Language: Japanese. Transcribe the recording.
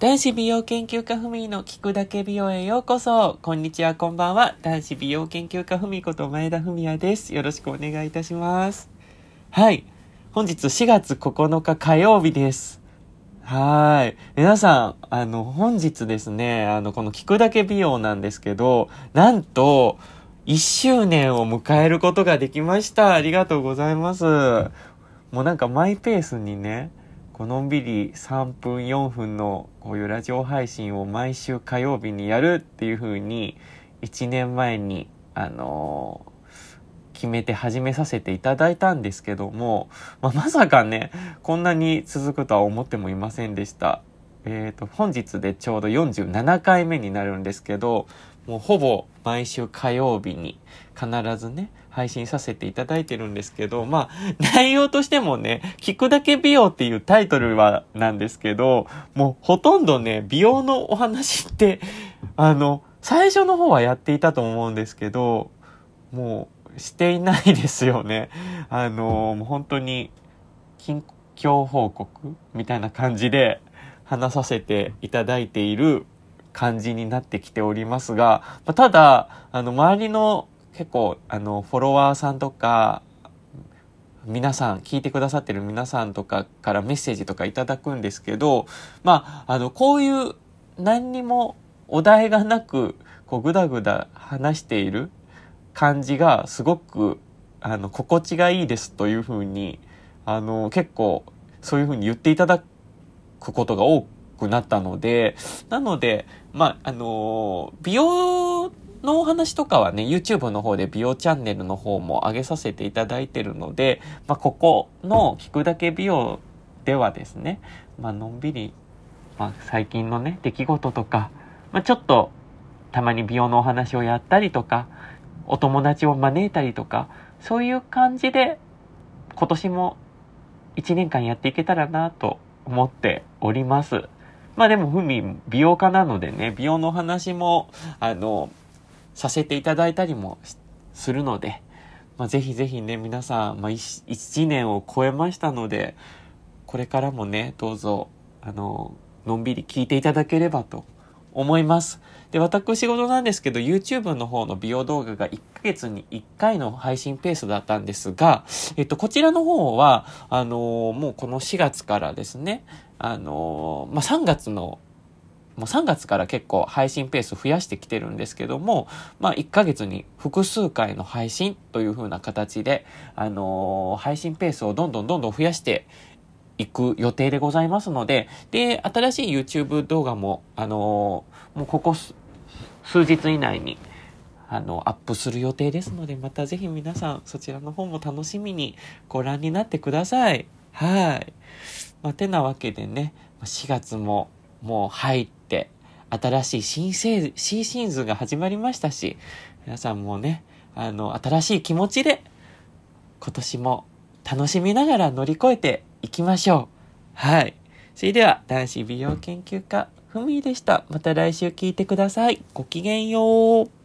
男子美容研究家ふみの聞くだけ美容へようこそ。こんにちは、こんばんは。男子美容研究家ふみこと前田文也です。よろしくお願いいたします。はい。本日4月9日火曜日です。はい。皆さん、あの、本日ですね、あの、この聞くだけ美容なんですけど、なんと、1周年を迎えることができました。ありがとうございます。もうなんかマイペースにね、こうのんびり3分4分のこういうラジオ配信を毎週火曜日にやるっていう風に1年前にあのー、決めて始めさせていただいたんですけども、まあ、まさかねこんなに続くとは思ってもいませんでした。えっ、ー、と本日でちょうど47回目になるんですけどもうほぼ毎週火曜日に必ずね配信させていただいてるんですけど、まあ、内容としてもね、聞くだけ美容っていうタイトルはなんですけど、もうほとんどね、美容のお話って、あの、最初の方はやっていたと思うんですけど、もうしていないですよね。あの、もう本当に近況報告みたいな感じで話させていただいている感じになってきておりますが、まあ、ただ、あの、周りの結構あのフォロワーさんとか皆さん聞いてくださってる皆さんとかからメッセージとかいただくんですけどまああのこういう何にもお題がなくこうぐだぐだ話している感じがすごくあの心地がいいですというふうにあの結構そういうふうに言っていただくことが多くなったのでなのでまああの美容のお話とかはね、YouTube の方で美容チャンネルの方も上げさせていただいてるので、まあ、ここの聞くだけ美容ではですね、まあのんびり、まあ、最近のね、出来事とか、まあ、ちょっとたまに美容のお話をやったりとか、お友達を招いたりとか、そういう感じで今年も1年間やっていけたらなと思っております。まあでも、ふみ、美容家なのでね、美容のお話も、あの、させていただいたりもするので、まあ、ぜひぜひね、皆さん、まあ1、1年を超えましたので、これからもね、どうぞ、あの、のんびり聞いていただければと思います。で、私事なんですけど、YouTube の方の美容動画が1ヶ月に1回の配信ペースだったんですが、えっと、こちらの方は、あのもうこの4月からですね、あのまあ、3月のもう3月から結構配信ペース増やしてきてるんですけども、まあ1ヶ月に複数回の配信という風な形で、あのー、配信ペースをどんどんどんどん増やしていく予定でございますので、で、新しい YouTube 動画も、あのー、もうここ数日以内に、あの、アップする予定ですので、またぜひ皆さんそちらの方も楽しみにご覧になってください。はい。まあ、てなわけでね、4月ももう入って、新しい新シ新シーズンが始まりましたし、皆さんもね、あの、新しい気持ちで、今年も楽しみながら乗り越えて行きましょう。はい。それでは、男子美容研究家、ふみでした。また来週聞いてください。ごきげんよう。